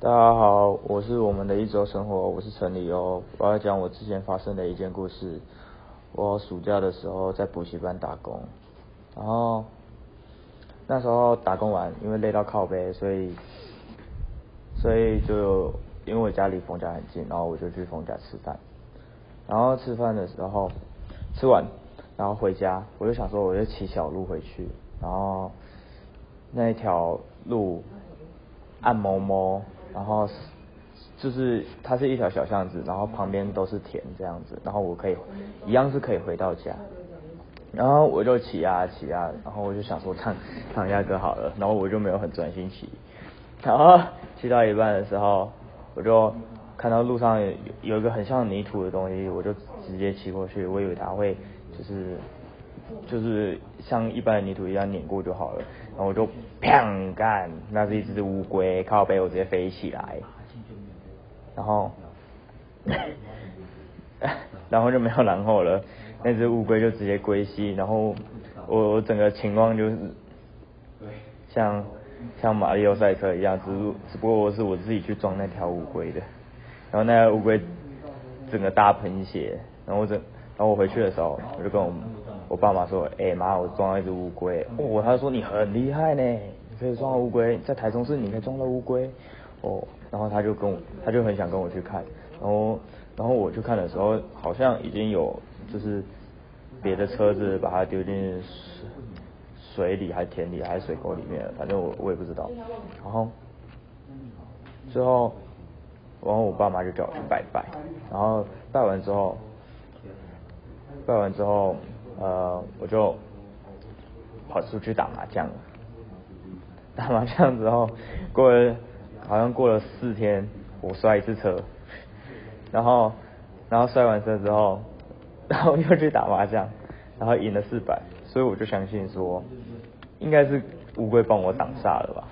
大家好，我是我们的一周生活，我是陈理哦，我要讲我之前发生的一件故事。我暑假的时候在补习班打工，然后那时候打工完，因为累到靠背，所以所以就因为我家离冯家很近，然后我就去冯家吃饭。然后吃饭的时候吃完，然后回家，我就想说我就骑小路回去，然后那一条路暗蒙蒙。然后就是它是一条小巷子，然后旁边都是田这样子，然后我可以一样是可以回到家。然后我就骑啊骑啊，然后我就想说唱唱一下歌好了，然后我就没有很专心骑。然后骑到一半的时候，我就看到路上有有一个很像泥土的东西，我就直接骑过去，我以为它会就是就是像一般的泥土一样碾过就好了。然后我就砰干，那是一只乌龟，靠背我直接飞起来，然后，然后就没有然后了，那只乌龟就直接归西，然后我我整个情况就是像像马里奥赛车一样，只只不过是我自己去撞那条乌龟的，然后那条乌龟整个大喷血，然后我整，然后我回去的时候，我就跟我。我爸妈说：“哎妈，我撞到一只乌龟。”哦，他说：“你很厉害呢，你可以撞到乌龟，在台中市你可以撞到乌龟。”哦，然后他就跟我，他就很想跟我去看。然后，然后我去看的时候，好像已经有就是别的车子把它丢进水水里，还是田里，还是水沟里面，反正我我也不知道。然后之后，然后我爸妈就叫我去拜拜。然后拜完之后，拜完之后。呃，我就跑出去打麻将了，打麻将之后，过了好像过了四天，我摔一次车，然后然后摔完车之后，然后又去打麻将，然后赢了四百，所以我就相信说，应该是乌龟帮我挡煞了吧。